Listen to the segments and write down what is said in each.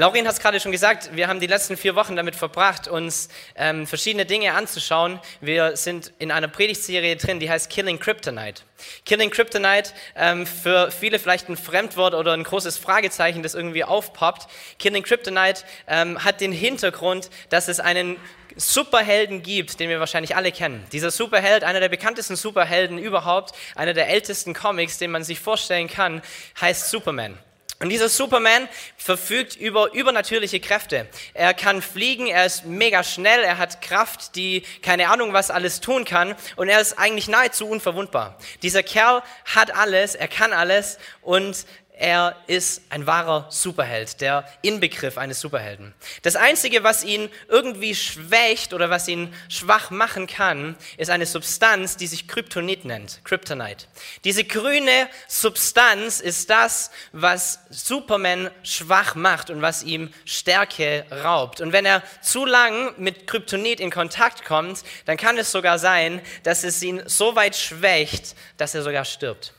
Laurin hat es gerade schon gesagt, wir haben die letzten vier Wochen damit verbracht, uns ähm, verschiedene Dinge anzuschauen. Wir sind in einer Predigtserie drin, die heißt Killing Kryptonite. Killing Kryptonite, ähm, für viele vielleicht ein Fremdwort oder ein großes Fragezeichen, das irgendwie aufpoppt. Killing Kryptonite ähm, hat den Hintergrund, dass es einen Superhelden gibt, den wir wahrscheinlich alle kennen. Dieser Superheld, einer der bekanntesten Superhelden überhaupt, einer der ältesten Comics, den man sich vorstellen kann, heißt Superman. Und dieser Superman verfügt über übernatürliche Kräfte. Er kann fliegen, er ist mega schnell, er hat Kraft, die keine Ahnung was alles tun kann und er ist eigentlich nahezu unverwundbar. Dieser Kerl hat alles, er kann alles und er ist ein wahrer Superheld, der Inbegriff eines Superhelden. Das Einzige, was ihn irgendwie schwächt oder was ihn schwach machen kann, ist eine Substanz, die sich Kryptonit nennt, Kryptonite. Diese grüne Substanz ist das, was Superman schwach macht und was ihm Stärke raubt. Und wenn er zu lang mit Kryptonit in Kontakt kommt, dann kann es sogar sein, dass es ihn so weit schwächt, dass er sogar stirbt.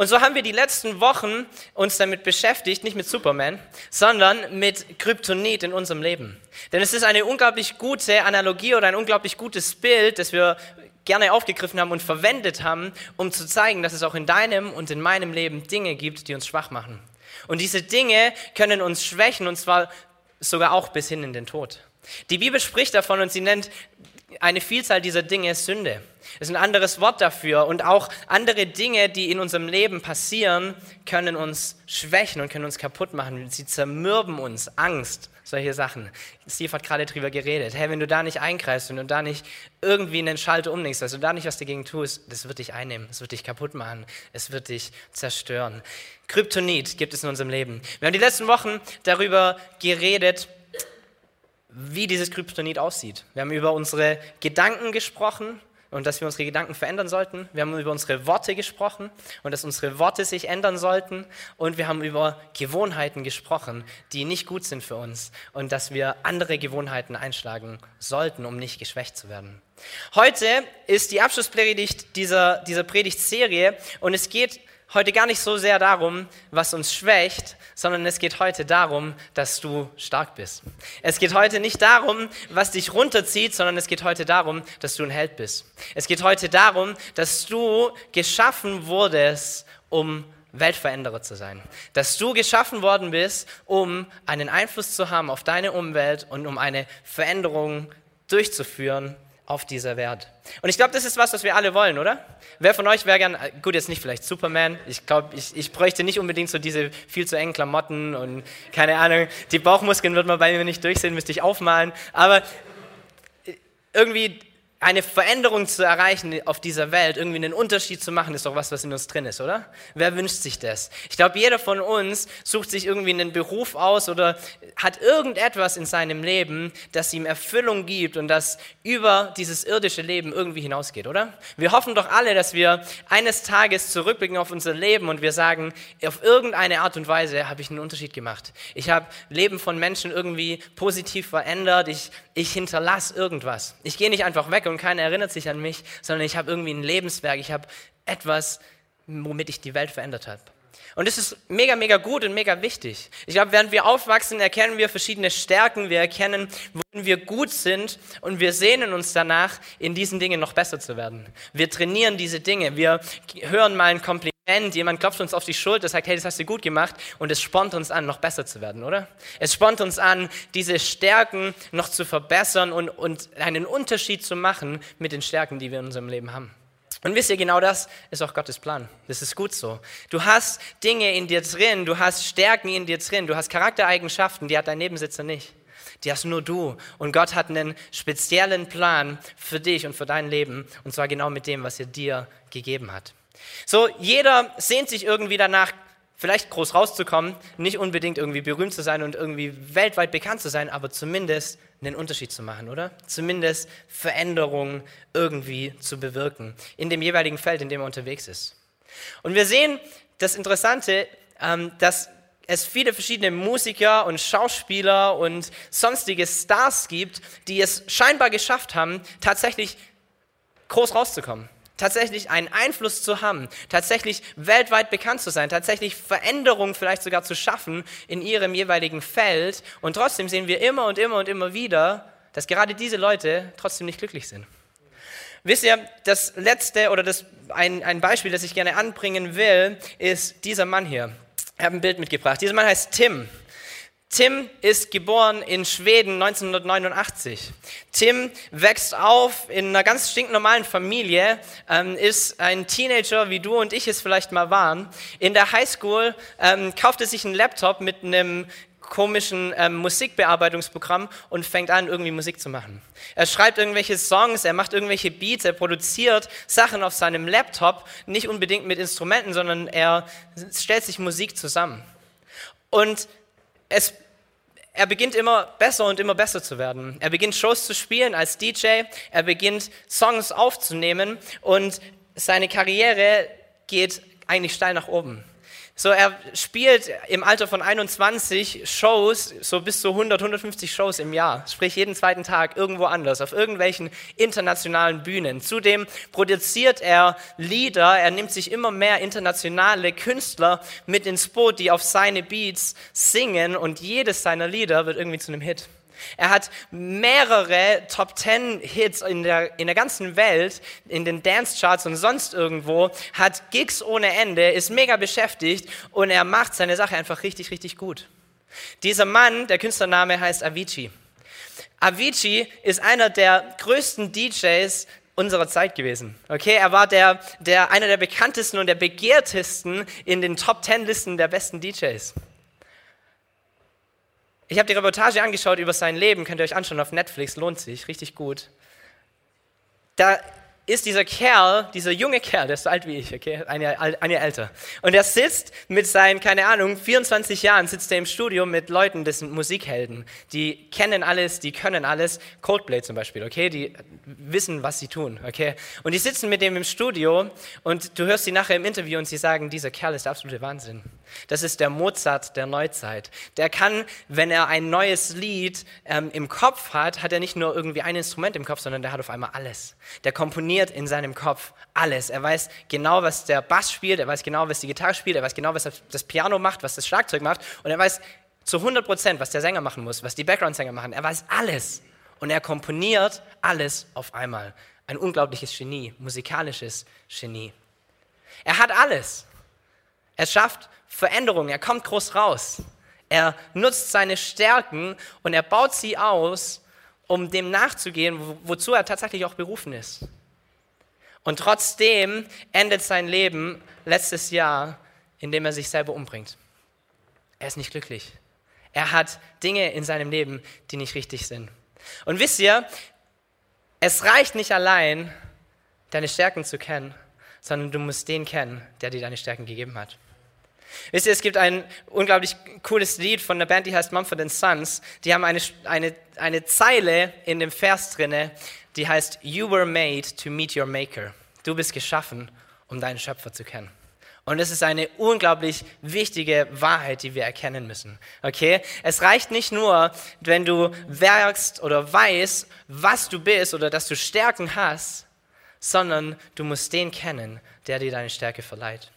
Und so haben wir die letzten Wochen uns damit beschäftigt, nicht mit Superman, sondern mit Kryptonit in unserem Leben. Denn es ist eine unglaublich gute Analogie oder ein unglaublich gutes Bild, das wir gerne aufgegriffen haben und verwendet haben, um zu zeigen, dass es auch in deinem und in meinem Leben Dinge gibt, die uns schwach machen. Und diese Dinge können uns schwächen und zwar sogar auch bis hin in den Tod. Die Bibel spricht davon und sie nennt eine Vielzahl dieser Dinge Sünde. Das ist ein anderes Wort dafür. Und auch andere Dinge, die in unserem Leben passieren, können uns schwächen und können uns kaputt machen. Sie zermürben uns. Angst, solche Sachen. Steve hat gerade darüber geredet. Hey, wenn du da nicht eingreifst, wenn du da nicht irgendwie einen Schalter umlegst, du da nicht was dagegen tust, das wird dich einnehmen, es wird dich kaputt machen, es wird dich zerstören. Kryptonit gibt es in unserem Leben. Wir haben die letzten Wochen darüber geredet, wie dieses Kryptonit aussieht. Wir haben über unsere Gedanken gesprochen und dass wir unsere Gedanken verändern sollten. Wir haben über unsere Worte gesprochen und dass unsere Worte sich ändern sollten. Und wir haben über Gewohnheiten gesprochen, die nicht gut sind für uns und dass wir andere Gewohnheiten einschlagen sollten, um nicht geschwächt zu werden. Heute ist die Abschlusspredigt dieser, dieser Predigtserie und es geht heute gar nicht so sehr darum, was uns schwächt, sondern es geht heute darum, dass du stark bist. Es geht heute nicht darum, was dich runterzieht, sondern es geht heute darum, dass du ein Held bist. Es geht heute darum, dass du geschaffen wurdest, um Weltveränderer zu sein. Dass du geschaffen worden bist, um einen Einfluss zu haben auf deine Umwelt und um eine Veränderung durchzuführen auf dieser Welt. Und ich glaube, das ist was, was wir alle wollen, oder? Wer von euch wäre gern, gut, jetzt nicht vielleicht Superman, ich glaube, ich, ich bräuchte nicht unbedingt so diese viel zu engen Klamotten und keine Ahnung, die Bauchmuskeln wird man bei mir nicht durchsehen, müsste ich aufmalen, aber irgendwie eine Veränderung zu erreichen auf dieser Welt, irgendwie einen Unterschied zu machen, ist doch was, was in uns drin ist, oder? Wer wünscht sich das? Ich glaube, jeder von uns sucht sich irgendwie einen Beruf aus oder hat irgendetwas in seinem Leben, das ihm Erfüllung gibt und das über dieses irdische Leben irgendwie hinausgeht, oder? Wir hoffen doch alle, dass wir eines Tages zurückblicken auf unser Leben und wir sagen, auf irgendeine Art und Weise habe ich einen Unterschied gemacht. Ich habe Leben von Menschen irgendwie positiv verändert. Ich, ich hinterlasse irgendwas. Ich gehe nicht einfach weg und keiner erinnert sich an mich, sondern ich habe irgendwie ein Lebenswerk, ich habe etwas, womit ich die Welt verändert habe. Und das ist mega, mega gut und mega wichtig. Ich glaube, während wir aufwachsen, erkennen wir verschiedene Stärken, wir erkennen, worin wir gut sind und wir sehnen uns danach, in diesen Dingen noch besser zu werden. Wir trainieren diese Dinge, wir hören mal ein Kompliment, jemand klopft uns auf die Schulter, sagt, hey, das hast du gut gemacht und es spornt uns an, noch besser zu werden, oder? Es spornt uns an, diese Stärken noch zu verbessern und, und einen Unterschied zu machen mit den Stärken, die wir in unserem Leben haben. Und wisst ihr, genau das ist auch Gottes Plan. Das ist gut so. Du hast Dinge in dir drin, du hast Stärken in dir drin, du hast Charaktereigenschaften, die hat dein Nebensitzer nicht. Die hast nur du. Und Gott hat einen speziellen Plan für dich und für dein Leben. Und zwar genau mit dem, was er dir gegeben hat. So, jeder sehnt sich irgendwie danach, vielleicht groß rauszukommen, nicht unbedingt irgendwie berühmt zu sein und irgendwie weltweit bekannt zu sein, aber zumindest einen Unterschied zu machen, oder? Zumindest Veränderungen irgendwie zu bewirken in dem jeweiligen Feld, in dem er unterwegs ist. Und wir sehen das Interessante, ähm, dass es viele verschiedene Musiker und Schauspieler und sonstige Stars gibt, die es scheinbar geschafft haben, tatsächlich groß rauszukommen tatsächlich einen Einfluss zu haben, tatsächlich weltweit bekannt zu sein, tatsächlich Veränderungen vielleicht sogar zu schaffen in ihrem jeweiligen Feld. Und trotzdem sehen wir immer und immer und immer wieder, dass gerade diese Leute trotzdem nicht glücklich sind. Wisst ihr, das letzte oder das, ein, ein Beispiel, das ich gerne anbringen will, ist dieser Mann hier. Ich habe ein Bild mitgebracht. Dieser Mann heißt Tim. Tim ist geboren in Schweden 1989. Tim wächst auf in einer ganz stinknormalen Familie, ähm, ist ein Teenager, wie du und ich es vielleicht mal waren. In der Highschool ähm, kauft er sich einen Laptop mit einem komischen ähm, Musikbearbeitungsprogramm und fängt an, irgendwie Musik zu machen. Er schreibt irgendwelche Songs, er macht irgendwelche Beats, er produziert Sachen auf seinem Laptop, nicht unbedingt mit Instrumenten, sondern er stellt sich Musik zusammen. Und es, er beginnt immer besser und immer besser zu werden. Er beginnt Shows zu spielen als DJ, er beginnt Songs aufzunehmen und seine Karriere geht eigentlich steil nach oben. So, er spielt im Alter von 21 Shows, so bis zu 100, 150 Shows im Jahr. Sprich jeden zweiten Tag irgendwo anders, auf irgendwelchen internationalen Bühnen. Zudem produziert er Lieder, er nimmt sich immer mehr internationale Künstler mit ins Boot, die auf seine Beats singen und jedes seiner Lieder wird irgendwie zu einem Hit. Er hat mehrere Top Ten Hits in der, in der ganzen Welt, in den Dance Charts und sonst irgendwo, hat Gigs ohne Ende, ist mega beschäftigt und er macht seine Sache einfach richtig, richtig gut. Dieser Mann, der Künstlername heißt Avicii. Avicii ist einer der größten DJs unserer Zeit gewesen. Okay, er war der, der, einer der bekanntesten und der begehrtesten in den Top Ten Listen der besten DJs. Ich habe die Reportage angeschaut über sein Leben, könnt ihr euch anschauen auf Netflix, lohnt sich, richtig gut. Da ist dieser Kerl, dieser junge Kerl, der ist so alt wie ich, okay, ein Jahr, ein Jahr älter. Und er sitzt mit seinen, keine Ahnung, 24 Jahren, sitzt er im Studio mit Leuten, das sind Musikhelden. Die kennen alles, die können alles. Coldplay zum Beispiel, okay, die wissen, was sie tun, okay. Und die sitzen mit dem im Studio und du hörst sie nachher im Interview und sie sagen, dieser Kerl ist der absolute Wahnsinn. Das ist der Mozart der Neuzeit. Der kann, wenn er ein neues Lied ähm, im Kopf hat, hat er nicht nur irgendwie ein Instrument im Kopf, sondern der hat auf einmal alles. Der komponiert in seinem Kopf alles. Er weiß genau, was der Bass spielt, er weiß genau, was die Gitarre spielt, er weiß genau, was das Piano macht, was das Schlagzeug macht und er weiß zu 100 Prozent, was der Sänger machen muss, was die Background-Sänger machen. Er weiß alles und er komponiert alles auf einmal. Ein unglaubliches Genie, musikalisches Genie. Er hat alles. Er schafft Veränderung, er kommt groß raus. Er nutzt seine Stärken und er baut sie aus, um dem nachzugehen, wozu er tatsächlich auch berufen ist. Und trotzdem endet sein Leben letztes Jahr, indem er sich selber umbringt. Er ist nicht glücklich. Er hat Dinge in seinem Leben, die nicht richtig sind. Und wisst ihr, es reicht nicht allein, deine Stärken zu kennen, sondern du musst den kennen, der dir deine Stärken gegeben hat. Wisst ihr, es gibt ein unglaublich cooles Lied von einer Band, die heißt Mumford Sons. Die haben eine, eine, eine Zeile in dem Vers drinne, die heißt, You were made to meet your maker. Du bist geschaffen, um deinen Schöpfer zu kennen. Und es ist eine unglaublich wichtige Wahrheit, die wir erkennen müssen. Okay? Es reicht nicht nur, wenn du werkst oder weißt, was du bist oder dass du Stärken hast, sondern du musst den kennen, der dir deine Stärke verleiht.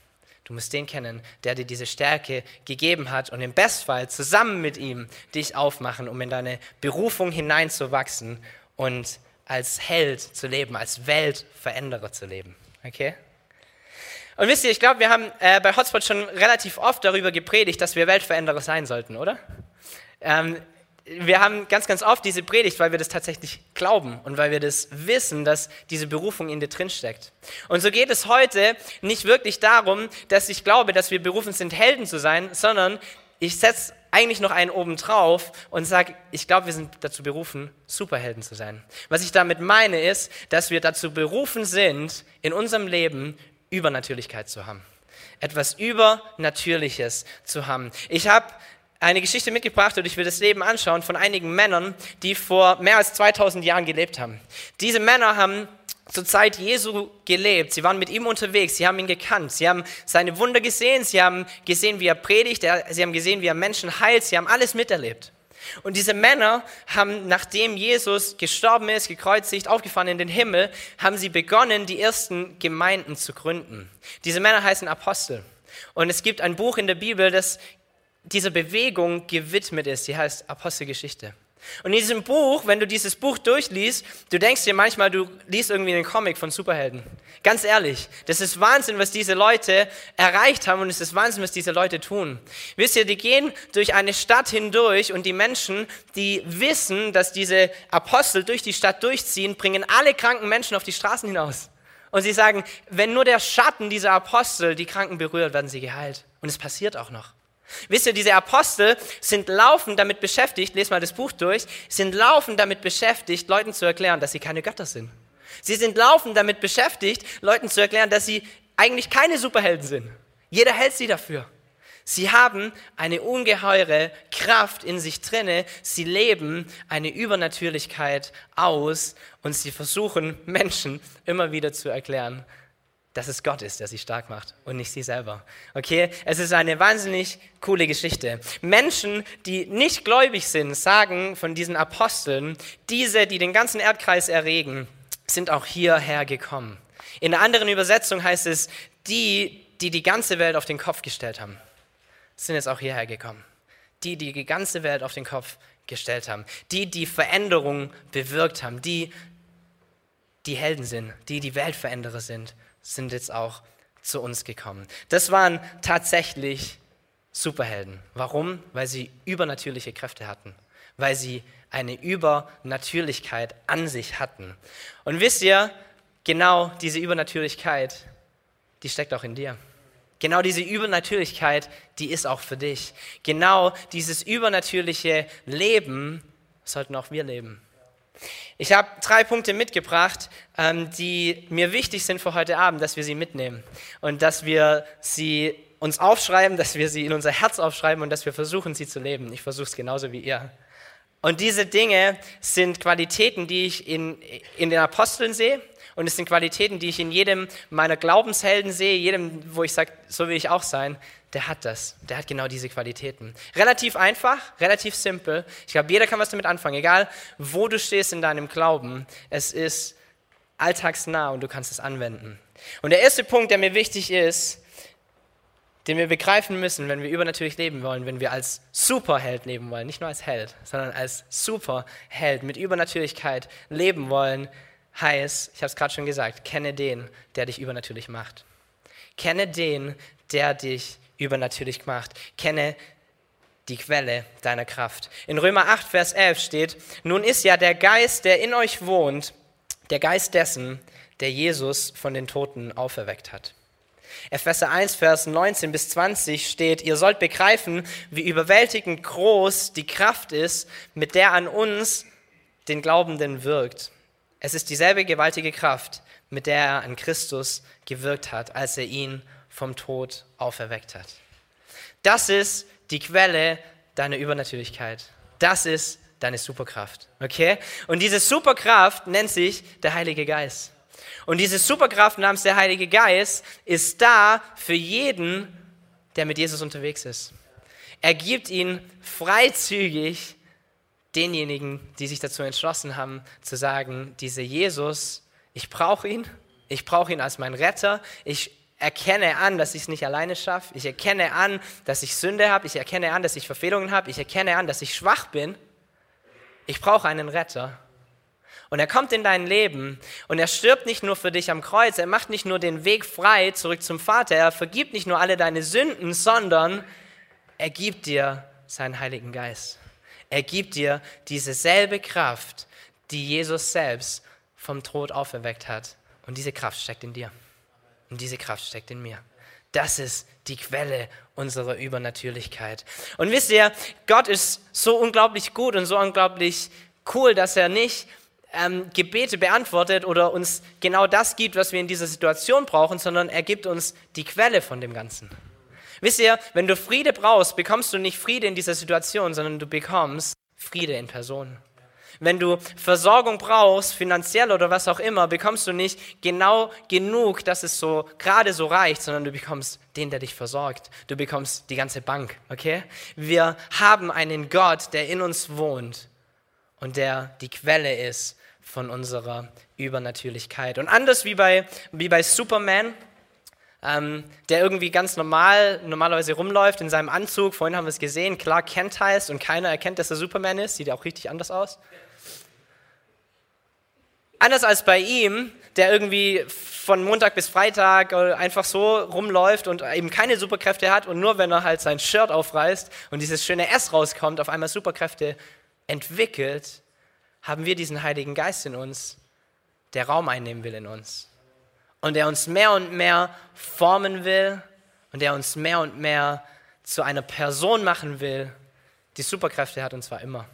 Du musst den kennen, der dir diese Stärke gegeben hat und im Bestfall zusammen mit ihm dich aufmachen, um in deine Berufung hineinzuwachsen und als Held zu leben, als Weltveränderer zu leben. Okay? Und wisst ihr, ich glaube, wir haben äh, bei Hotspot schon relativ oft darüber gepredigt, dass wir Weltveränderer sein sollten, oder? Ähm, wir haben ganz, ganz oft diese Predigt, weil wir das tatsächlich glauben und weil wir das wissen, dass diese Berufung in dir drin steckt. Und so geht es heute nicht wirklich darum, dass ich glaube, dass wir berufen sind, Helden zu sein, sondern ich setze eigentlich noch einen oben drauf und sage, ich glaube, wir sind dazu berufen, Superhelden zu sein. Was ich damit meine, ist, dass wir dazu berufen sind, in unserem Leben Übernatürlichkeit zu haben. Etwas Übernatürliches zu haben. Ich habe eine Geschichte mitgebracht und ich will das Leben anschauen von einigen Männern, die vor mehr als 2000 Jahren gelebt haben. Diese Männer haben zur Zeit Jesu gelebt. Sie waren mit ihm unterwegs. Sie haben ihn gekannt. Sie haben seine Wunder gesehen. Sie haben gesehen, wie er predigt. Sie haben gesehen, wie er Menschen heilt. Sie haben alles miterlebt. Und diese Männer haben, nachdem Jesus gestorben ist, gekreuzigt, aufgefahren in den Himmel, haben sie begonnen, die ersten Gemeinden zu gründen. Diese Männer heißen Apostel. Und es gibt ein Buch in der Bibel, das dieser Bewegung gewidmet ist. Die heißt Apostelgeschichte. Und in diesem Buch, wenn du dieses Buch durchliest, du denkst dir manchmal, du liest irgendwie einen Comic von Superhelden. Ganz ehrlich, das ist Wahnsinn, was diese Leute erreicht haben und es ist Wahnsinn, was diese Leute tun. Wisst ihr, die gehen durch eine Stadt hindurch und die Menschen, die wissen, dass diese Apostel durch die Stadt durchziehen, bringen alle kranken Menschen auf die Straßen hinaus. Und sie sagen, wenn nur der Schatten dieser Apostel die Kranken berührt, werden sie geheilt. Und es passiert auch noch. Wisst ihr, diese Apostel sind laufend damit beschäftigt, lest mal das Buch durch, sind laufend damit beschäftigt, Leuten zu erklären, dass sie keine Götter sind. Sie sind laufend damit beschäftigt, Leuten zu erklären, dass sie eigentlich keine Superhelden sind. Jeder hält sie dafür. Sie haben eine ungeheure Kraft in sich drinne. Sie leben eine Übernatürlichkeit aus und sie versuchen Menschen immer wieder zu erklären, dass es Gott ist, der sie stark macht und nicht sie selber. Okay? Es ist eine wahnsinnig coole Geschichte. Menschen, die nicht gläubig sind, sagen von diesen Aposteln, diese, die den ganzen Erdkreis erregen, sind auch hierher gekommen. In einer anderen Übersetzung heißt es, die, die die ganze Welt auf den Kopf gestellt haben, sind jetzt auch hierher gekommen. Die, die die ganze Welt auf den Kopf gestellt haben. Die, die Veränderung bewirkt haben. Die, die Helden sind. Die, die Weltveränderer sind sind jetzt auch zu uns gekommen. Das waren tatsächlich Superhelden. Warum? Weil sie übernatürliche Kräfte hatten, weil sie eine Übernatürlichkeit an sich hatten. Und wisst ihr, genau diese Übernatürlichkeit, die steckt auch in dir. Genau diese Übernatürlichkeit, die ist auch für dich. Genau dieses übernatürliche Leben sollten auch wir leben. Ich habe drei Punkte mitgebracht, ähm, die mir wichtig sind für heute Abend, dass wir sie mitnehmen und dass wir sie uns aufschreiben, dass wir sie in unser Herz aufschreiben und dass wir versuchen, sie zu leben. Ich versuche es genauso wie ihr. Und diese Dinge sind Qualitäten, die ich in, in den Aposteln sehe. Und es sind Qualitäten, die ich in jedem meiner Glaubenshelden sehe, jedem, wo ich sage, so will ich auch sein der hat das. Der hat genau diese Qualitäten. Relativ einfach, relativ simpel. Ich glaube, jeder kann was damit anfangen, egal wo du stehst in deinem Glauben. Es ist alltagsnah und du kannst es anwenden. Und der erste Punkt, der mir wichtig ist, den wir begreifen müssen, wenn wir übernatürlich leben wollen, wenn wir als Superheld leben wollen, nicht nur als Held, sondern als Superheld mit Übernatürlichkeit leben wollen, heißt, ich habe es gerade schon gesagt, kenne den, der dich übernatürlich macht. Kenne den, der dich übernatürlich gemacht. Kenne die Quelle deiner Kraft. In Römer 8, Vers 11 steht, nun ist ja der Geist, der in euch wohnt, der Geist dessen, der Jesus von den Toten auferweckt hat. Epheser 1, Vers 19 bis 20 steht, ihr sollt begreifen, wie überwältigend groß die Kraft ist, mit der an uns, den Glaubenden, wirkt. Es ist dieselbe gewaltige Kraft, mit der er an Christus gewirkt hat, als er ihn vom Tod auferweckt hat. Das ist die Quelle deiner Übernatürlichkeit. Das ist deine Superkraft. Okay? Und diese Superkraft nennt sich der Heilige Geist. Und diese Superkraft namens der Heilige Geist ist da für jeden, der mit Jesus unterwegs ist. Er gibt ihn freizügig denjenigen, die sich dazu entschlossen haben, zu sagen, dieser Jesus, ich brauche ihn, ich brauche ihn als mein Retter, ich erkenne an, dass ich es nicht alleine schaffe. Ich erkenne an, dass ich Sünde habe. Ich erkenne an, dass ich Verfehlungen habe. Ich erkenne an, dass ich schwach bin. Ich brauche einen Retter. Und er kommt in dein Leben und er stirbt nicht nur für dich am Kreuz, er macht nicht nur den Weg frei zurück zum Vater, er vergibt nicht nur alle deine Sünden, sondern er gibt dir seinen Heiligen Geist. Er gibt dir diese selbe Kraft, die Jesus selbst vom Tod auferweckt hat. Und diese Kraft steckt in dir. Und diese Kraft steckt in mir. Das ist die Quelle unserer Übernatürlichkeit. Und wisst ihr, Gott ist so unglaublich gut und so unglaublich cool, dass er nicht ähm, Gebete beantwortet oder uns genau das gibt, was wir in dieser Situation brauchen, sondern er gibt uns die Quelle von dem Ganzen. Wisst ihr, wenn du Friede brauchst, bekommst du nicht Friede in dieser Situation, sondern du bekommst Friede in Person. Wenn du Versorgung brauchst, finanziell oder was auch immer, bekommst du nicht genau genug, dass es so gerade so reicht, sondern du bekommst den, der dich versorgt. Du bekommst die ganze Bank, okay? Wir haben einen Gott, der in uns wohnt und der die Quelle ist von unserer Übernatürlichkeit. Und anders wie bei, wie bei Superman, ähm, der irgendwie ganz normal, normalerweise rumläuft in seinem Anzug. Vorhin haben wir es gesehen, Clark Kent heißt und keiner erkennt, dass er Superman ist. Sieht auch richtig anders aus. Anders als bei ihm, der irgendwie von Montag bis Freitag einfach so rumläuft und eben keine Superkräfte hat und nur wenn er halt sein Shirt aufreißt und dieses schöne S rauskommt, auf einmal Superkräfte entwickelt, haben wir diesen Heiligen Geist in uns, der Raum einnehmen will in uns und der uns mehr und mehr formen will und der uns mehr und mehr zu einer Person machen will, die Superkräfte hat und zwar immer.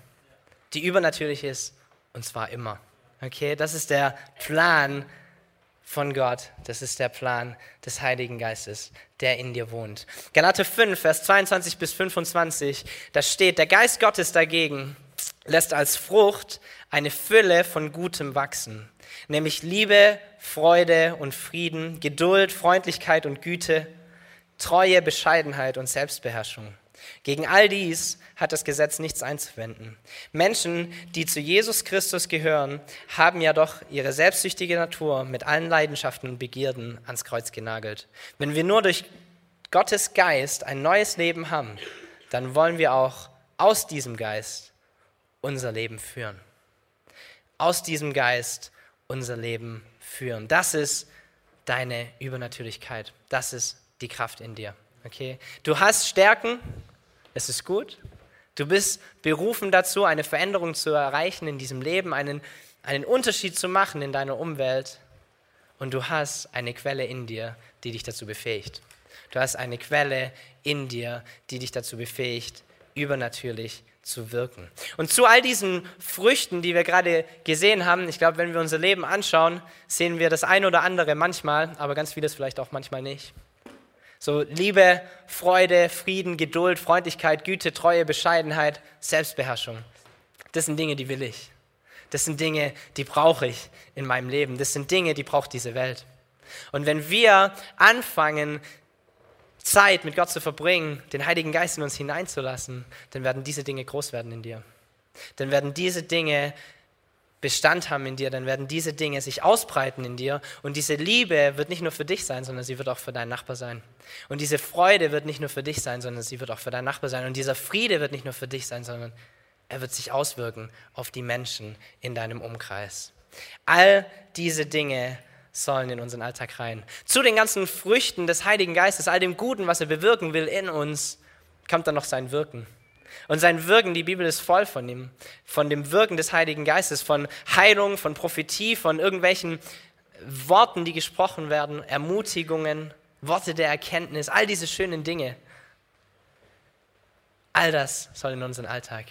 Die übernatürlich ist und zwar immer. Okay, das ist der Plan von Gott. Das ist der Plan des Heiligen Geistes, der in dir wohnt. Galater 5, Vers 22 bis 25, da steht, der Geist Gottes dagegen lässt als Frucht eine Fülle von Gutem wachsen nämlich Liebe, Freude und Frieden, Geduld, Freundlichkeit und Güte, Treue, Bescheidenheit und Selbstbeherrschung. Gegen all dies hat das Gesetz nichts einzuwenden. Menschen, die zu Jesus Christus gehören, haben ja doch ihre selbstsüchtige Natur mit allen Leidenschaften und Begierden ans Kreuz genagelt. Wenn wir nur durch Gottes Geist ein neues Leben haben, dann wollen wir auch aus diesem Geist unser Leben führen. Aus diesem Geist unser Leben führen. Das ist deine Übernatürlichkeit. Das ist die Kraft in dir. Okay? Du hast Stärken, es ist gut. Du bist berufen dazu, eine Veränderung zu erreichen in diesem Leben, einen, einen Unterschied zu machen in deiner Umwelt. Und du hast eine Quelle in dir, die dich dazu befähigt. Du hast eine Quelle in dir, die dich dazu befähigt, übernatürlich zu wirken. Und zu all diesen Früchten, die wir gerade gesehen haben, ich glaube, wenn wir unser Leben anschauen, sehen wir das ein oder andere manchmal, aber ganz vieles vielleicht auch manchmal nicht. So Liebe, Freude, Frieden, Geduld, Freundlichkeit, Güte, Treue, Bescheidenheit, Selbstbeherrschung. Das sind Dinge, die will ich. Das sind Dinge, die brauche ich in meinem Leben. Das sind Dinge, die braucht diese Welt. Und wenn wir anfangen, Zeit mit Gott zu verbringen, den Heiligen Geist in uns hineinzulassen, dann werden diese Dinge groß werden in dir. Dann werden diese Dinge Bestand haben in dir, dann werden diese Dinge sich ausbreiten in dir und diese Liebe wird nicht nur für dich sein, sondern sie wird auch für deinen Nachbar sein. Und diese Freude wird nicht nur für dich sein, sondern sie wird auch für deinen Nachbar sein. Und dieser Friede wird nicht nur für dich sein, sondern er wird sich auswirken auf die Menschen in deinem Umkreis. All diese Dinge sollen in unseren Alltag rein. Zu den ganzen Früchten des Heiligen Geistes, all dem Guten, was er bewirken will in uns, kommt dann noch sein Wirken. Und sein Wirken, die Bibel ist voll von ihm, von dem Wirken des Heiligen Geistes, von Heilung, von Prophetie, von irgendwelchen Worten, die gesprochen werden, Ermutigungen, Worte der Erkenntnis, all diese schönen Dinge. All das soll in unseren Alltag,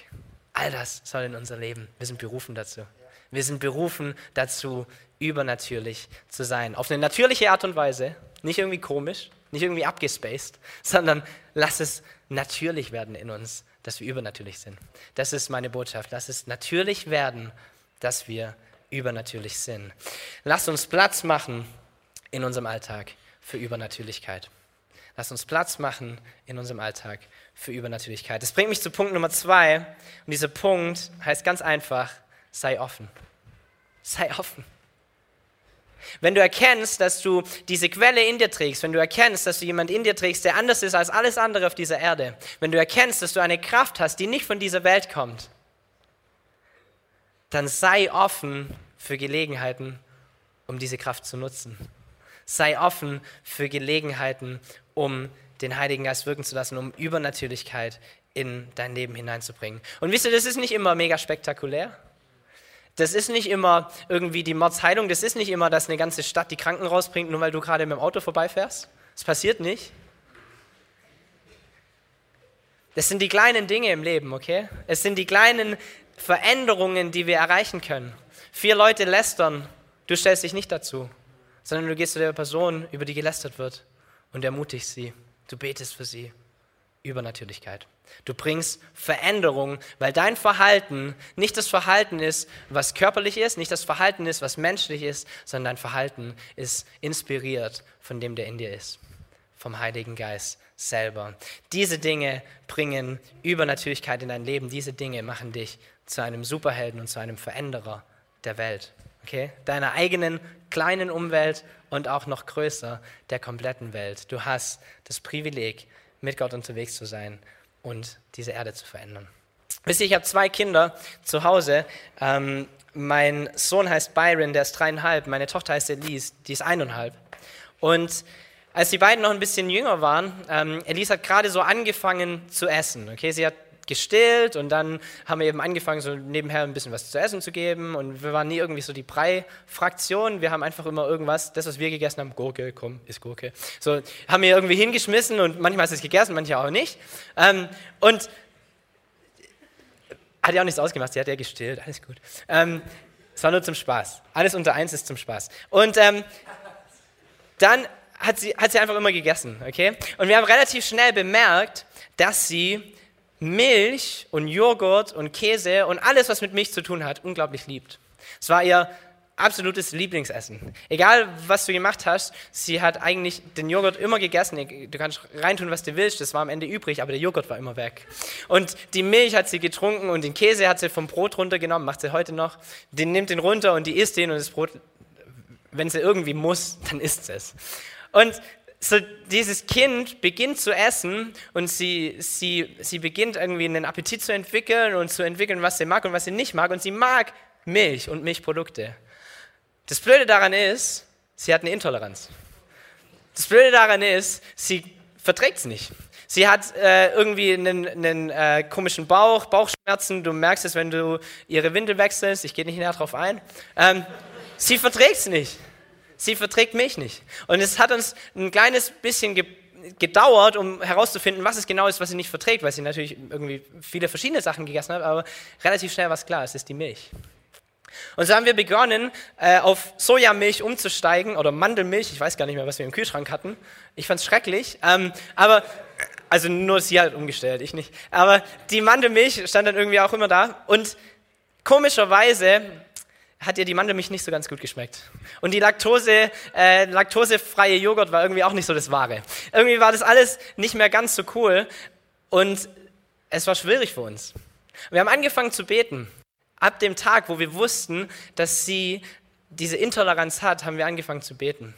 all das soll in unser Leben. Wir sind berufen dazu. Wir sind berufen dazu, übernatürlich zu sein. Auf eine natürliche Art und Weise, nicht irgendwie komisch, nicht irgendwie abgespaced, sondern lass es natürlich werden in uns, dass wir übernatürlich sind. Das ist meine Botschaft. Lass es natürlich werden, dass wir übernatürlich sind. Lass uns Platz machen in unserem Alltag für Übernatürlichkeit. Lass uns Platz machen in unserem Alltag für Übernatürlichkeit. Das bringt mich zu Punkt Nummer zwei. Und dieser Punkt heißt ganz einfach, sei offen. Sei offen. Wenn du erkennst, dass du diese Quelle in dir trägst, wenn du erkennst, dass du jemand in dir trägst, der anders ist als alles andere auf dieser Erde, wenn du erkennst, dass du eine Kraft hast, die nicht von dieser Welt kommt, dann sei offen für Gelegenheiten, um diese Kraft zu nutzen. Sei offen für Gelegenheiten, um den Heiligen Geist wirken zu lassen, um Übernatürlichkeit in dein Leben hineinzubringen. Und wisst ihr, das ist nicht immer mega spektakulär. Das ist nicht immer irgendwie die Mordsheilung, das ist nicht immer, dass eine ganze Stadt die Kranken rausbringt, nur weil du gerade mit dem Auto vorbeifährst. Das passiert nicht. Das sind die kleinen Dinge im Leben, okay? Es sind die kleinen Veränderungen, die wir erreichen können. Vier Leute lästern, du stellst dich nicht dazu, sondern du gehst zu der Person, über die gelästert wird und ermutigst sie. Du betest für sie Übernatürlichkeit. Du bringst Veränderung, weil dein Verhalten nicht das Verhalten ist, was körperlich ist, nicht das Verhalten ist, was menschlich ist, sondern dein Verhalten ist inspiriert von dem, der in dir ist, vom Heiligen Geist selber. Diese Dinge bringen Übernatürlichkeit in dein Leben. Diese Dinge machen dich zu einem Superhelden und zu einem Veränderer der Welt. Okay? Deiner eigenen kleinen Umwelt und auch noch größer der kompletten Welt. Du hast das Privileg, mit Gott unterwegs zu sein und diese Erde zu verändern. Wisst ihr, ich habe zwei Kinder zu Hause. Ähm, mein Sohn heißt Byron, der ist dreieinhalb. Meine Tochter heißt Elise, die ist eineinhalb. Und als die beiden noch ein bisschen jünger waren, ähm, Elise hat gerade so angefangen zu essen. Okay, sie hat gestillt und dann haben wir eben angefangen, so nebenher ein bisschen was zu essen zu geben und wir waren nie irgendwie so die Brei-Fraktion. Wir haben einfach immer irgendwas, das, was wir gegessen haben, Gurke, komm, ist Gurke. So, haben wir irgendwie hingeschmissen und manchmal ist es gegessen, manchmal auch nicht. Ähm, und hat ja auch nichts ausgemacht, sie hat ja gestillt, alles gut. Ähm, es war nur zum Spaß. Alles unter eins ist zum Spaß. Und ähm, dann hat sie, hat sie einfach immer gegessen, okay? Und wir haben relativ schnell bemerkt, dass sie Milch und Joghurt und Käse und alles, was mit Milch zu tun hat, unglaublich liebt. Es war ihr absolutes Lieblingsessen. Egal, was du gemacht hast, sie hat eigentlich den Joghurt immer gegessen. Du kannst reintun, was du willst, das war am Ende übrig, aber der Joghurt war immer weg. Und die Milch hat sie getrunken und den Käse hat sie vom Brot runtergenommen, macht sie heute noch. Die nimmt den runter und die isst den und das Brot, wenn sie irgendwie muss, dann isst sie es. Und so dieses Kind beginnt zu essen und sie, sie, sie beginnt irgendwie einen Appetit zu entwickeln und zu entwickeln, was sie mag und was sie nicht mag. Und sie mag Milch und Milchprodukte. Das Blöde daran ist, sie hat eine Intoleranz. Das Blöde daran ist, sie verträgt es nicht. Sie hat äh, irgendwie einen, einen äh, komischen Bauch, Bauchschmerzen. Du merkst es, wenn du ihre Windel wechselst. Ich gehe nicht näher drauf ein. Ähm, sie verträgt es nicht sie verträgt mich nicht. Und es hat uns ein kleines bisschen ge gedauert, um herauszufinden, was es genau ist, was sie nicht verträgt, weil sie natürlich irgendwie viele verschiedene Sachen gegessen hat, aber relativ schnell war es klar, es ist die Milch. Und so haben wir begonnen, äh, auf Sojamilch umzusteigen oder Mandelmilch. Ich weiß gar nicht mehr, was wir im Kühlschrank hatten. Ich fand es schrecklich. Ähm, aber, also nur sie hat umgestellt, ich nicht. Aber die Mandelmilch stand dann irgendwie auch immer da. Und komischerweise hat ihr die Mandelmilch nicht so ganz gut geschmeckt. Und die Laktose, äh, laktosefreie Joghurt war irgendwie auch nicht so das Wahre. Irgendwie war das alles nicht mehr ganz so cool und es war schwierig für uns. Wir haben angefangen zu beten. Ab dem Tag, wo wir wussten, dass sie diese Intoleranz hat, haben wir angefangen zu beten.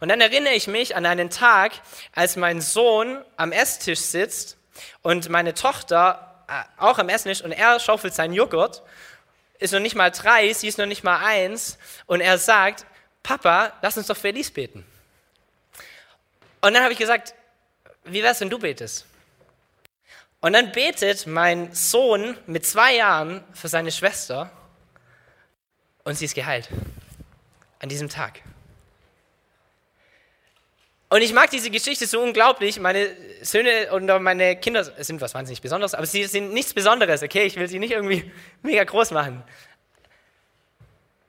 Und dann erinnere ich mich an einen Tag, als mein Sohn am Esstisch sitzt und meine Tochter äh, auch am Esstisch und er schaufelt seinen Joghurt ist noch nicht mal drei, sie ist noch nicht mal eins und er sagt, Papa, lass uns doch für Elise beten. Und dann habe ich gesagt, wie wär's, wenn du betest? Und dann betet mein Sohn mit zwei Jahren für seine Schwester und sie ist geheilt. An diesem Tag. Und ich mag diese Geschichte so unglaublich. Meine Söhne und meine Kinder sind was wahnsinnig Besonderes, aber sie sind nichts Besonderes, okay? Ich will sie nicht irgendwie mega groß machen.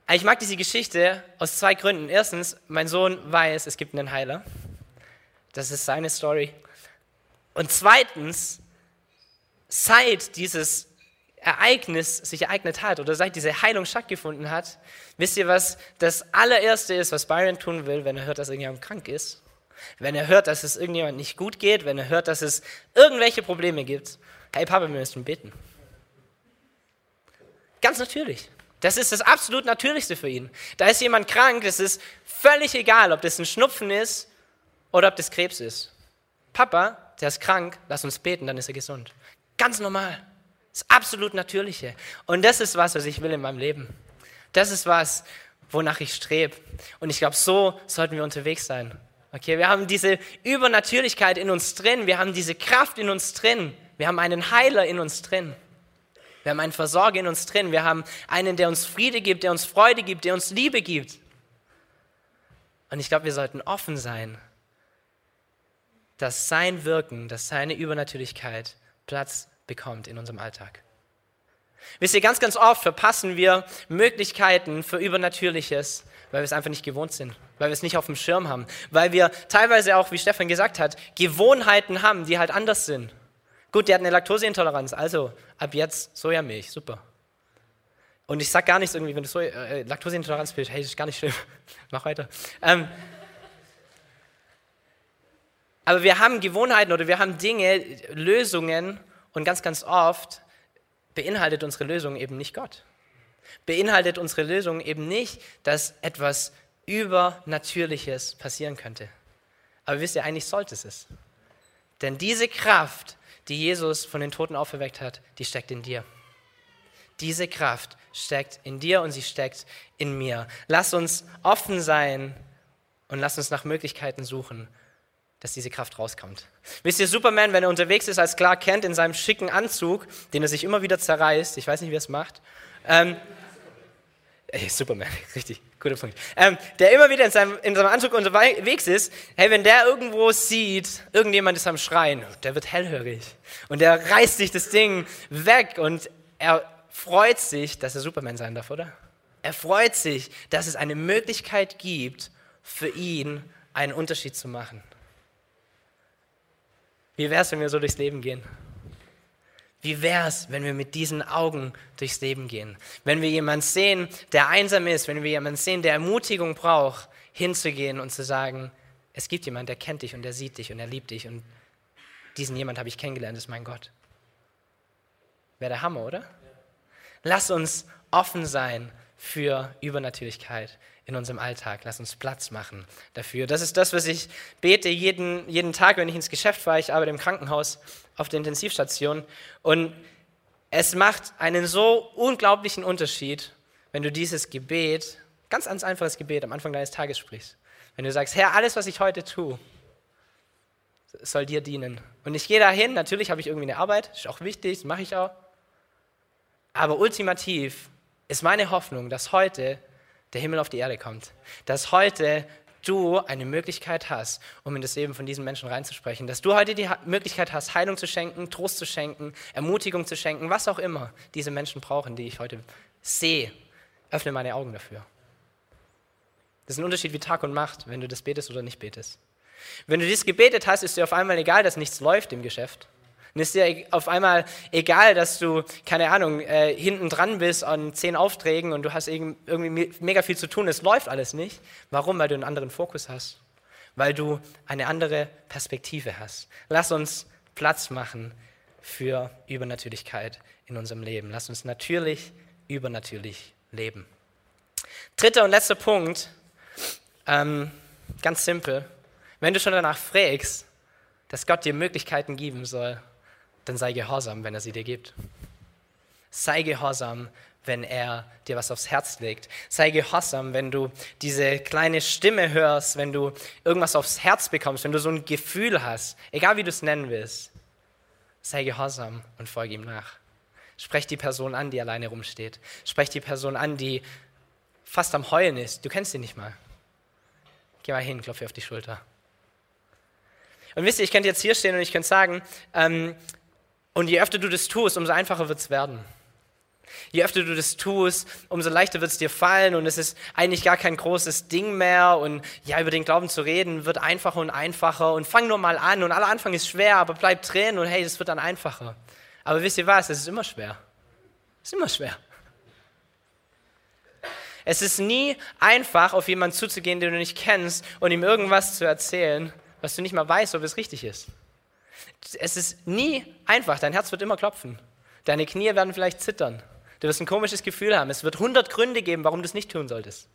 Aber ich mag diese Geschichte aus zwei Gründen. Erstens, mein Sohn weiß, es gibt einen Heiler. Das ist seine Story. Und zweitens, seit dieses Ereignis sich ereignet hat oder seit diese Heilung stattgefunden hat, wisst ihr, was das allererste ist, was Byron tun will, wenn er hört, dass irgendjemand krank ist? Wenn er hört, dass es irgendjemand nicht gut geht, wenn er hört, dass es irgendwelche Probleme gibt, hey Papa, wir müssen beten. Ganz natürlich. Das ist das absolut Natürlichste für ihn. Da ist jemand krank, das ist völlig egal, ob das ein Schnupfen ist oder ob das Krebs ist. Papa, der ist krank, lass uns beten, dann ist er gesund. Ganz normal. Das absolut Natürliche. Und das ist was, was ich will in meinem Leben. Das ist was, wonach ich strebe. Und ich glaube, so sollten wir unterwegs sein. Okay, wir haben diese Übernatürlichkeit in uns drin, wir haben diese Kraft in uns drin, wir haben einen Heiler in uns drin. Wir haben einen Versorger in uns drin, wir haben einen, der uns Friede gibt, der uns Freude gibt, der uns Liebe gibt. Und ich glaube, wir sollten offen sein, dass sein Wirken, dass seine Übernatürlichkeit Platz bekommt in unserem Alltag. Wisst ihr, ganz, ganz oft verpassen wir Möglichkeiten für Übernatürliches, weil wir es einfach nicht gewohnt sind, weil wir es nicht auf dem Schirm haben, weil wir teilweise auch, wie Stefan gesagt hat, Gewohnheiten haben, die halt anders sind. Gut, der hat eine Laktoseintoleranz, also ab jetzt Sojamilch, super. Und ich sage gar nichts irgendwie, wenn du so, äh, Laktoseintoleranz bist, hey, das ist gar nicht schlimm, mach weiter. Ähm, aber wir haben Gewohnheiten oder wir haben Dinge, Lösungen und ganz, ganz oft beinhaltet unsere Lösung eben nicht Gott. Beinhaltet unsere Lösung eben nicht, dass etwas Übernatürliches passieren könnte. Aber wisst ihr, eigentlich sollte es es. Denn diese Kraft, die Jesus von den Toten auferweckt hat, die steckt in dir. Diese Kraft steckt in dir und sie steckt in mir. Lass uns offen sein und lass uns nach Möglichkeiten suchen, dass diese Kraft rauskommt. Wisst ihr, Superman, wenn er unterwegs ist als Clark Kent in seinem schicken Anzug, den er sich immer wieder zerreißt, ich weiß nicht, wie er es macht, ähm, ey, Superman, richtig, guter Punkt, ähm, der immer wieder in seinem, in seinem Anzug unterwegs ist, hey, wenn der irgendwo sieht, irgendjemand ist am Schreien, der wird hellhörig und der reißt sich das Ding weg und er freut sich, dass er Superman sein darf, oder? Er freut sich, dass es eine Möglichkeit gibt, für ihn einen Unterschied zu machen. Wie wäre es, wenn wir so durchs Leben gehen? Wie wäre es, wenn wir mit diesen Augen durchs Leben gehen? Wenn wir jemanden sehen, der einsam ist, wenn wir jemanden sehen, der Ermutigung braucht, hinzugehen und zu sagen, es gibt jemanden, der kennt dich und der sieht dich und er liebt dich und diesen jemand habe ich kennengelernt, ist mein Gott. Wäre der Hammer, oder? Lass uns offen sein für Übernatürlichkeit in unserem Alltag. Lass uns Platz machen dafür. Das ist das, was ich bete jeden, jeden Tag, wenn ich ins Geschäft fahre. Ich arbeite im Krankenhaus auf der Intensivstation. Und es macht einen so unglaublichen Unterschied, wenn du dieses Gebet, ganz, ganz einfaches Gebet am Anfang deines Tages sprichst. Wenn du sagst, Herr, alles, was ich heute tue, soll dir dienen. Und ich gehe dahin, natürlich habe ich irgendwie eine Arbeit, ist auch wichtig, das mache ich auch. Aber ultimativ ist meine Hoffnung, dass heute der Himmel auf die Erde kommt. Dass heute du eine Möglichkeit hast, um in das Leben von diesen Menschen reinzusprechen. Dass du heute die Möglichkeit hast, Heilung zu schenken, Trost zu schenken, Ermutigung zu schenken, was auch immer diese Menschen brauchen, die ich heute sehe. Öffne meine Augen dafür. Das ist ein Unterschied wie Tag und Macht, wenn du das betest oder nicht betest. Wenn du dies gebetet hast, ist dir auf einmal egal, dass nichts läuft im Geschäft. Und es ist dir auf einmal egal, dass du, keine Ahnung, äh, hinten dran bist an zehn Aufträgen und du hast irgendwie mega viel zu tun, es läuft alles nicht. Warum? Weil du einen anderen Fokus hast. Weil du eine andere Perspektive hast. Lass uns Platz machen für Übernatürlichkeit in unserem Leben. Lass uns natürlich übernatürlich leben. Dritter und letzter Punkt, ähm, ganz simpel. Wenn du schon danach fragst, dass Gott dir Möglichkeiten geben soll, dann sei gehorsam, wenn er sie dir gibt. Sei gehorsam, wenn er dir was aufs Herz legt. Sei gehorsam, wenn du diese kleine Stimme hörst, wenn du irgendwas aufs Herz bekommst, wenn du so ein Gefühl hast, egal wie du es nennen willst. Sei gehorsam und folge ihm nach. Sprech die Person an, die alleine rumsteht. Sprech die Person an, die fast am Heulen ist. Du kennst sie nicht mal. Geh mal hin, klopfe auf die Schulter. Und wisst ihr, ich könnte jetzt hier stehen und ich könnte sagen, ähm, und je öfter du das tust, umso einfacher wird es werden. Je öfter du das tust, umso leichter wird es dir fallen und es ist eigentlich gar kein großes Ding mehr und ja, über den Glauben zu reden wird einfacher und einfacher und fang nur mal an und aller Anfang ist schwer, aber bleib drin und hey, das wird dann einfacher. Aber wisst ihr was, es ist immer schwer. Es ist immer schwer. Es ist nie einfach, auf jemanden zuzugehen, den du nicht kennst und ihm irgendwas zu erzählen, was du nicht mal weißt, ob es richtig ist. Es ist nie einfach. Dein Herz wird immer klopfen. Deine Knie werden vielleicht zittern. Du wirst ein komisches Gefühl haben. Es wird hundert Gründe geben, warum du es nicht tun solltest.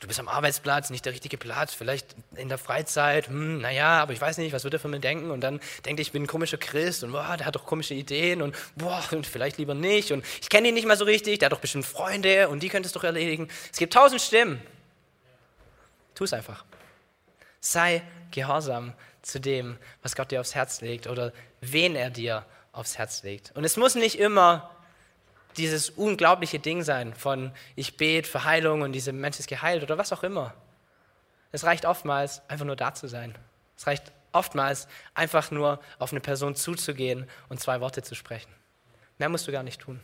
Du bist am Arbeitsplatz, nicht der richtige Platz, vielleicht in der Freizeit, hm, naja, aber ich weiß nicht, was wird er von mir denken? Und dann denkt er, ich bin ein komischer Christ und boah, der hat doch komische Ideen und boah, und vielleicht lieber nicht. Und ich kenne ihn nicht mal so richtig, der hat doch bestimmt Freunde und die könntest du doch erledigen. Es gibt tausend Stimmen. Tu es einfach. Sei gehorsam zu dem, was Gott dir aufs Herz legt oder wen er dir aufs Herz legt. Und es muss nicht immer dieses unglaubliche Ding sein von ich bete für Heilung und dieser Mensch ist geheilt oder was auch immer. Es reicht oftmals einfach nur da zu sein. Es reicht oftmals einfach nur auf eine Person zuzugehen und zwei Worte zu sprechen. Mehr musst du gar nicht tun.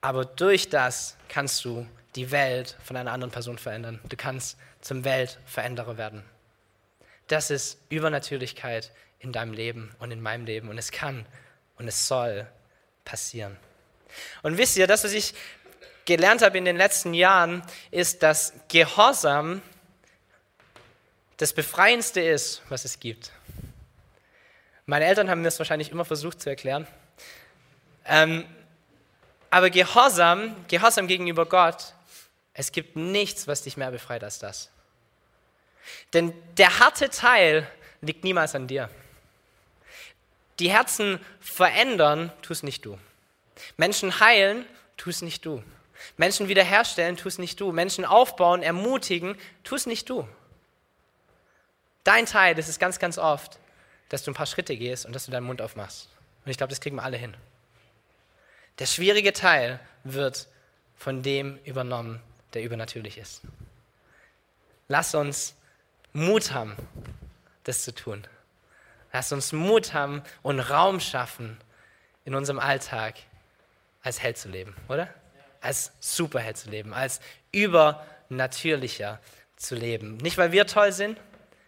Aber durch das kannst du die Welt von einer anderen Person verändern. Du kannst zum Weltveränderer werden. Das ist Übernatürlichkeit in deinem Leben und in meinem Leben. Und es kann und es soll passieren. Und wisst ihr, das, was ich gelernt habe in den letzten Jahren, ist, dass Gehorsam das Befreiendste ist, was es gibt. Meine Eltern haben mir das wahrscheinlich immer versucht zu erklären. Ähm, aber Gehorsam, Gehorsam gegenüber Gott, es gibt nichts, was dich mehr befreit als das. Denn der harte Teil liegt niemals an dir. Die Herzen verändern, tust nicht du. Menschen heilen, tust nicht du. Menschen wiederherstellen, tust nicht du. Menschen aufbauen, ermutigen, tust nicht du. Dein Teil, das ist ganz, ganz oft, dass du ein paar Schritte gehst und dass du deinen Mund aufmachst. Und ich glaube, das kriegen wir alle hin. Der schwierige Teil wird von dem übernommen, der übernatürlich ist. Lass uns Mut haben, das zu tun. Lass uns Mut haben und Raum schaffen, in unserem Alltag als Held zu leben, oder? Als Superheld zu leben, als übernatürlicher zu leben. Nicht, weil wir toll sind,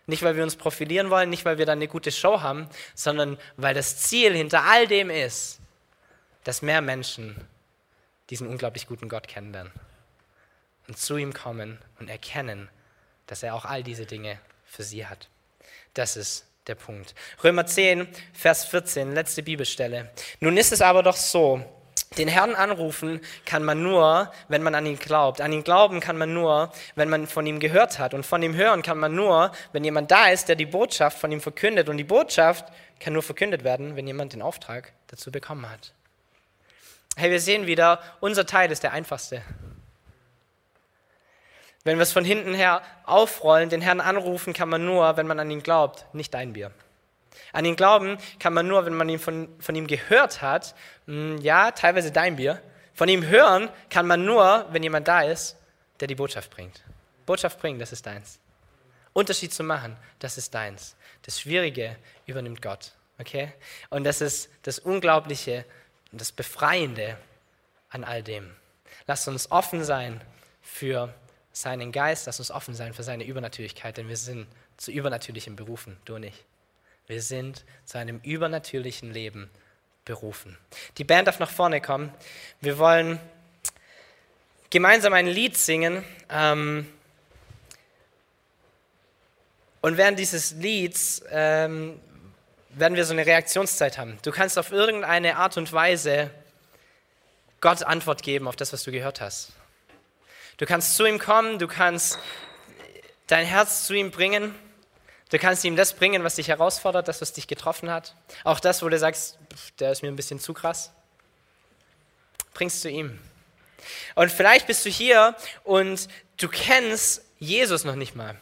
nicht, weil wir uns profilieren wollen, nicht, weil wir dann eine gute Show haben, sondern weil das Ziel hinter all dem ist, dass mehr Menschen diesen unglaublich guten Gott kennenlernen und zu ihm kommen und erkennen, dass er auch all diese Dinge für sie hat. Das ist der Punkt. Römer 10, Vers 14, letzte Bibelstelle. Nun ist es aber doch so, den Herrn anrufen kann man nur, wenn man an ihn glaubt. An ihn glauben kann man nur, wenn man von ihm gehört hat. Und von ihm hören kann man nur, wenn jemand da ist, der die Botschaft von ihm verkündet. Und die Botschaft kann nur verkündet werden, wenn jemand den Auftrag dazu bekommen hat. Hey, wir sehen wieder, unser Teil ist der einfachste. Wenn wir es von hinten her aufrollen, den Herrn anrufen kann man nur, wenn man an ihn glaubt, nicht dein Bier. An ihn glauben kann man nur, wenn man ihn von, von ihm gehört hat. Hm, ja, teilweise dein Bier. Von ihm hören kann man nur, wenn jemand da ist, der die Botschaft bringt. Botschaft bringen, das ist deins. Unterschied zu machen, das ist deins. Das Schwierige übernimmt Gott. Okay? Und das ist das Unglaubliche und das Befreiende an all dem. Lasst uns offen sein für seinen Geist, lasst uns offen sein für seine Übernatürlichkeit, denn wir sind zu übernatürlichen berufen, du und ich. Wir sind zu einem übernatürlichen Leben berufen. Die Band darf nach vorne kommen. Wir wollen gemeinsam ein Lied singen. Ähm, und während dieses Lieds ähm, werden wir so eine Reaktionszeit haben. Du kannst auf irgendeine Art und Weise Gott Antwort geben auf das, was du gehört hast. Du kannst zu ihm kommen, du kannst dein Herz zu ihm bringen Du kannst ihm das bringen, was dich herausfordert, das, was dich getroffen hat. Auch das, wo du sagst, der ist mir ein bisschen zu krass. Bringst du ihm. Und vielleicht bist du hier und du kennst Jesus noch nicht mal.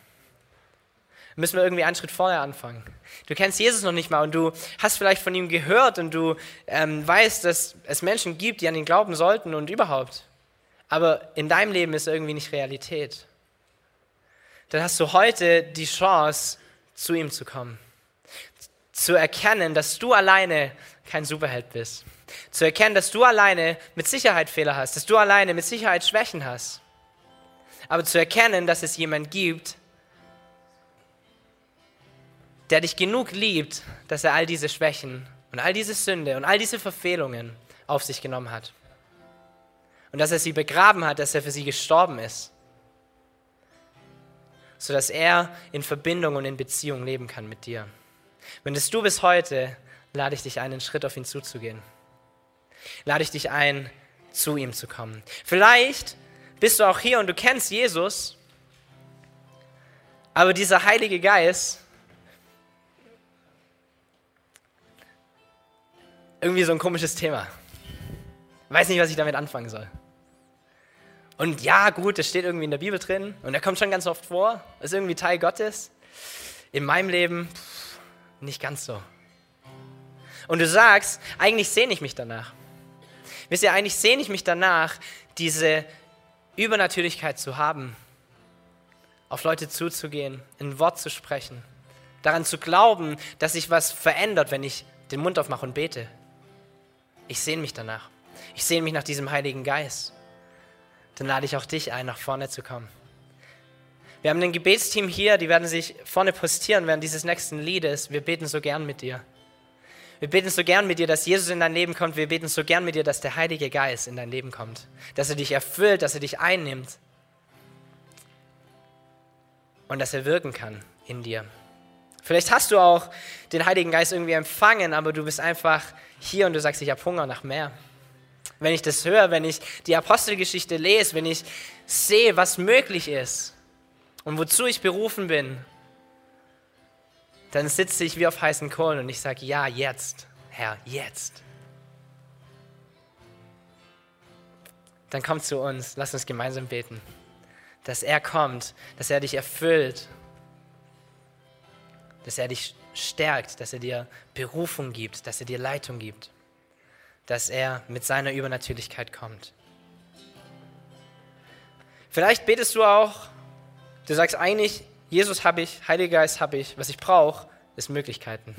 Müssen wir irgendwie einen Schritt vorher anfangen. Du kennst Jesus noch nicht mal und du hast vielleicht von ihm gehört und du ähm, weißt, dass es Menschen gibt, die an ihn glauben sollten und überhaupt. Aber in deinem Leben ist irgendwie nicht Realität. Dann hast du heute die Chance, zu ihm zu kommen. Zu erkennen, dass du alleine kein Superheld bist. Zu erkennen, dass du alleine mit Sicherheit Fehler hast, dass du alleine mit Sicherheit Schwächen hast. Aber zu erkennen, dass es jemand gibt, der dich genug liebt, dass er all diese Schwächen und all diese Sünde und all diese Verfehlungen auf sich genommen hat. Und dass er sie begraben hat, dass er für sie gestorben ist sodass er in Verbindung und in Beziehung leben kann mit dir. Wenn es du bist heute, lade ich dich ein, einen Schritt auf ihn zuzugehen. Lade ich dich ein, zu ihm zu kommen. Vielleicht bist du auch hier und du kennst Jesus, aber dieser Heilige Geist, irgendwie so ein komisches Thema. Weiß nicht, was ich damit anfangen soll. Und ja, gut, das steht irgendwie in der Bibel drin und er kommt schon ganz oft vor, ist irgendwie Teil Gottes. In meinem Leben nicht ganz so. Und du sagst, eigentlich sehne ich mich danach. Wisst ihr, eigentlich sehne ich mich danach, diese Übernatürlichkeit zu haben, auf Leute zuzugehen, ein Wort zu sprechen, daran zu glauben, dass sich was verändert, wenn ich den Mund aufmache und bete. Ich sehne mich danach. Ich sehne mich nach diesem Heiligen Geist dann lade ich auch dich ein, nach vorne zu kommen. Wir haben ein Gebetsteam hier, die werden sich vorne postieren während dieses nächsten Liedes. Wir beten so gern mit dir. Wir beten so gern mit dir, dass Jesus in dein Leben kommt. Wir beten so gern mit dir, dass der Heilige Geist in dein Leben kommt. Dass er dich erfüllt, dass er dich einnimmt. Und dass er wirken kann in dir. Vielleicht hast du auch den Heiligen Geist irgendwie empfangen, aber du bist einfach hier und du sagst, ich habe Hunger nach mehr. Wenn ich das höre, wenn ich die Apostelgeschichte lese, wenn ich sehe, was möglich ist und wozu ich berufen bin, dann sitze ich wie auf heißen Kohlen und ich sage, ja, jetzt, Herr, jetzt. Dann komm zu uns, lass uns gemeinsam beten, dass er kommt, dass er dich erfüllt, dass er dich stärkt, dass er dir Berufung gibt, dass er dir Leitung gibt, dass er mit seiner Übernatürlichkeit kommt. Vielleicht betest du auch, du sagst eigentlich, Jesus habe ich, Heiliger Geist habe ich, was ich brauche, ist Möglichkeiten.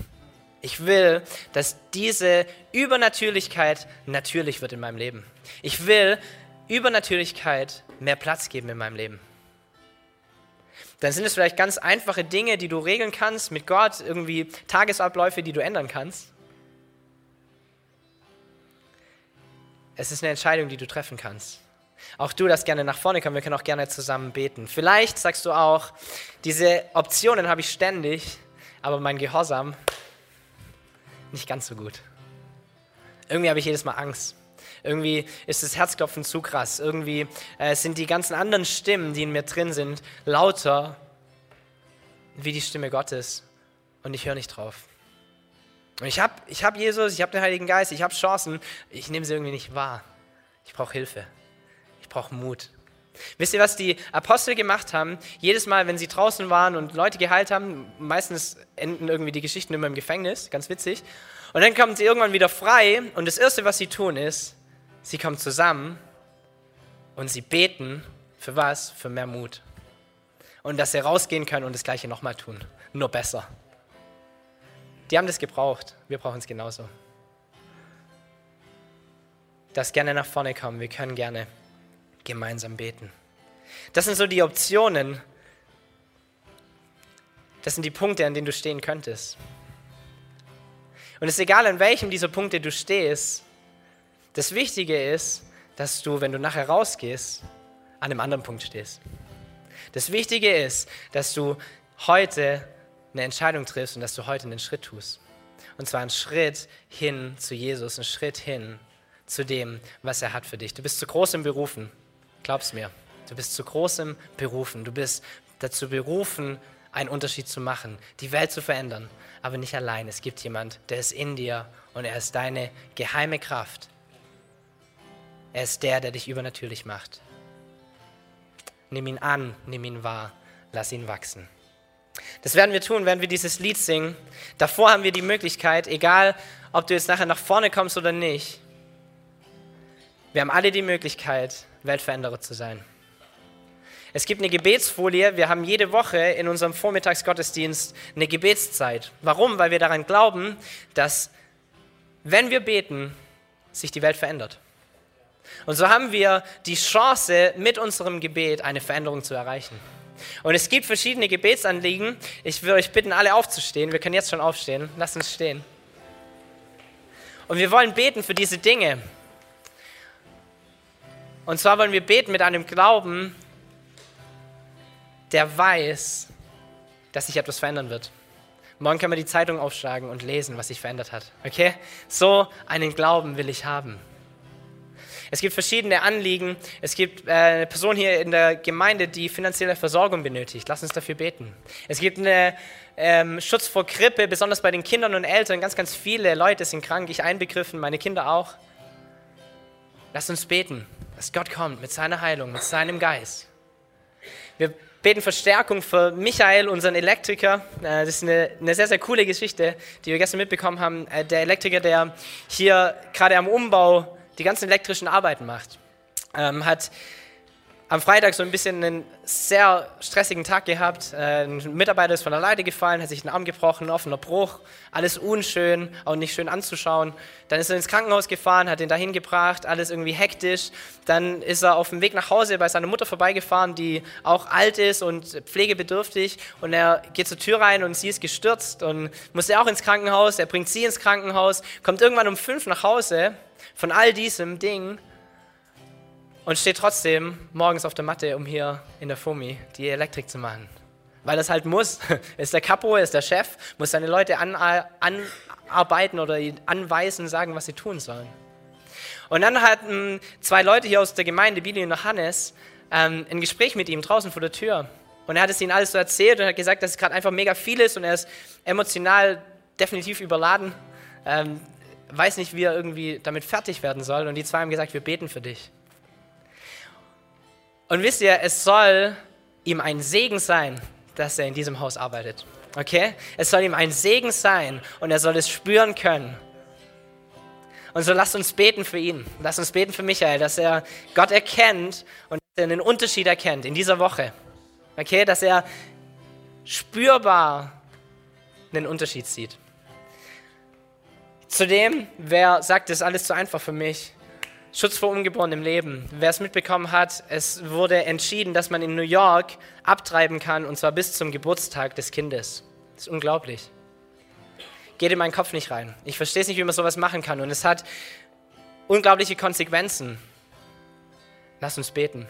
Ich will, dass diese Übernatürlichkeit natürlich wird in meinem Leben. Ich will Übernatürlichkeit mehr Platz geben in meinem Leben dann sind es vielleicht ganz einfache Dinge, die du regeln kannst mit Gott, irgendwie Tagesabläufe, die du ändern kannst. Es ist eine Entscheidung, die du treffen kannst. Auch du darfst gerne nach vorne kommen, wir können auch gerne zusammen beten. Vielleicht sagst du auch, diese Optionen habe ich ständig, aber mein Gehorsam nicht ganz so gut. Irgendwie habe ich jedes Mal Angst. Irgendwie ist das Herzklopfen zu krass. Irgendwie äh, sind die ganzen anderen Stimmen, die in mir drin sind, lauter wie die Stimme Gottes. Und ich höre nicht drauf. Und ich habe ich hab Jesus, ich habe den Heiligen Geist, ich habe Chancen. Ich nehme sie irgendwie nicht wahr. Ich brauche Hilfe. Ich brauche Mut. Wisst ihr, was die Apostel gemacht haben? Jedes Mal, wenn sie draußen waren und Leute geheilt haben, meistens enden irgendwie die Geschichten immer im Gefängnis, ganz witzig. Und dann kommen sie irgendwann wieder frei und das Erste, was sie tun, ist, Sie kommen zusammen und sie beten für was? Für mehr Mut. Und dass sie rausgehen können und das Gleiche nochmal tun. Nur besser. Die haben das gebraucht. Wir brauchen es genauso. Das gerne nach vorne kommen. Wir können gerne gemeinsam beten. Das sind so die Optionen. Das sind die Punkte, an denen du stehen könntest. Und es ist egal, an welchem dieser Punkte du stehst, das Wichtige ist, dass du, wenn du nachher rausgehst, an einem anderen Punkt stehst. Das Wichtige ist, dass du heute eine Entscheidung triffst und dass du heute einen Schritt tust. Und zwar einen Schritt hin zu Jesus, einen Schritt hin zu dem, was er hat für dich. Du bist zu groß im Berufen, glaub's mir. Du bist zu groß im Berufen. Du bist dazu berufen, einen Unterschied zu machen, die Welt zu verändern. Aber nicht allein. Es gibt jemand, der ist in dir und er ist deine geheime Kraft, er ist der, der dich übernatürlich macht. Nimm ihn an, nimm ihn wahr, lass ihn wachsen. Das werden wir tun, wenn wir dieses Lied singen. Davor haben wir die Möglichkeit, egal ob du jetzt nachher nach vorne kommst oder nicht, wir haben alle die Möglichkeit, Weltveränderer zu sein. Es gibt eine Gebetsfolie. Wir haben jede Woche in unserem Vormittagsgottesdienst eine Gebetszeit. Warum? Weil wir daran glauben, dass wenn wir beten, sich die Welt verändert. Und so haben wir die Chance, mit unserem Gebet eine Veränderung zu erreichen. Und es gibt verschiedene Gebetsanliegen. Ich will euch bitten, alle aufzustehen. Wir können jetzt schon aufstehen. Lasst uns stehen. Und wir wollen beten für diese Dinge. Und zwar wollen wir beten mit einem Glauben, der weiß, dass sich etwas verändern wird. Morgen können wir die Zeitung aufschlagen und lesen, was sich verändert hat. Okay? So einen Glauben will ich haben. Es gibt verschiedene Anliegen. Es gibt äh, eine Person hier in der Gemeinde, die finanzielle Versorgung benötigt. Lass uns dafür beten. Es gibt einen ähm, Schutz vor Grippe, besonders bei den Kindern und Eltern. Ganz, ganz viele Leute sind krank, ich einbegriffen, meine Kinder auch. Lass uns beten, dass Gott kommt mit seiner Heilung, mit seinem Geist. Wir beten Verstärkung für Michael, unseren Elektriker. Äh, das ist eine, eine, sehr, sehr coole Geschichte, die wir gestern mitbekommen haben. Äh, der Elektriker, der hier gerade am Umbau die ganzen elektrischen Arbeiten macht, ähm, hat am Freitag so ein bisschen einen sehr stressigen Tag gehabt. Äh, ein Mitarbeiter ist von der Leiter gefallen, hat sich den Arm gebrochen, offener Bruch, alles unschön, auch nicht schön anzuschauen. Dann ist er ins Krankenhaus gefahren, hat ihn dahin gebracht, alles irgendwie hektisch. Dann ist er auf dem Weg nach Hause bei seiner Mutter vorbeigefahren, die auch alt ist und pflegebedürftig. Und er geht zur Tür rein und sie ist gestürzt und muss auch ins Krankenhaus. Er bringt sie ins Krankenhaus, kommt irgendwann um fünf nach Hause von all diesem Ding und steht trotzdem morgens auf der Matte, um hier in der FOMI die Elektrik zu machen. Weil das halt muss. Ist der Capo, ist der Chef, muss seine Leute an, anarbeiten oder anweisen, sagen, was sie tun sollen. Und dann hatten zwei Leute hier aus der Gemeinde, Billy und Hannes, ähm, ein Gespräch mit ihm draußen vor der Tür. Und er hat es ihnen alles so erzählt und hat gesagt, dass es gerade einfach mega viel ist und er ist emotional definitiv überladen. Ähm, weiß nicht, wie er irgendwie damit fertig werden soll. Und die zwei haben gesagt, wir beten für dich. Und wisst ihr, es soll ihm ein Segen sein, dass er in diesem Haus arbeitet. Okay? Es soll ihm ein Segen sein und er soll es spüren können. Und so lasst uns beten für ihn. Lasst uns beten für Michael, dass er Gott erkennt und dass er einen Unterschied erkennt in dieser Woche. Okay? Dass er spürbar einen Unterschied sieht. Zudem, wer sagt, das ist alles zu einfach für mich, Schutz vor ungeborenem Leben. Wer es mitbekommen hat, es wurde entschieden, dass man in New York abtreiben kann, und zwar bis zum Geburtstag des Kindes. Das ist unglaublich. Geht in meinen Kopf nicht rein. Ich verstehe es nicht, wie man sowas machen kann. Und es hat unglaubliche Konsequenzen. Lass uns beten.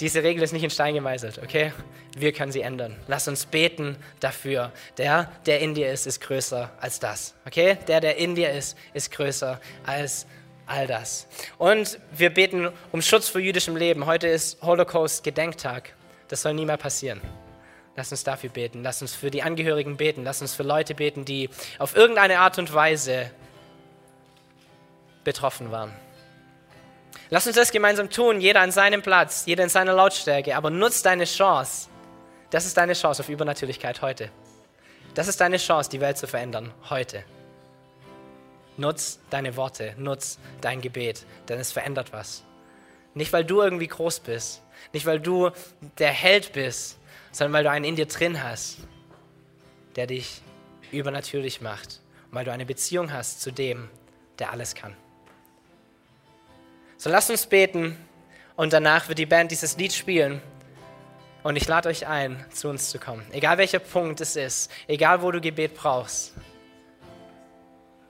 Diese Regel ist nicht in Stein gemeißelt, okay? Wir können sie ändern. Lass uns beten dafür. Der, der in dir ist, ist größer als das, okay? Der, der in dir ist, ist größer als all das. Und wir beten um Schutz vor jüdischem Leben. Heute ist Holocaust-Gedenktag. Das soll nie mehr passieren. Lass uns dafür beten. Lass uns für die Angehörigen beten. Lass uns für Leute beten, die auf irgendeine Art und Weise betroffen waren. Lass uns das gemeinsam tun, jeder an seinem Platz, jeder in seiner Lautstärke, aber nutz deine Chance. Das ist deine Chance auf Übernatürlichkeit heute. Das ist deine Chance, die Welt zu verändern heute. Nutz deine Worte, nutz dein Gebet, denn es verändert was. Nicht, weil du irgendwie groß bist, nicht, weil du der Held bist, sondern weil du einen in dir drin hast, der dich übernatürlich macht und weil du eine Beziehung hast zu dem, der alles kann. So lasst uns beten und danach wird die Band dieses Lied spielen. Und ich lade euch ein, zu uns zu kommen. Egal welcher Punkt es ist, egal wo du Gebet brauchst.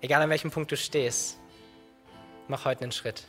Egal an welchem Punkt du stehst, mach heute einen Schritt.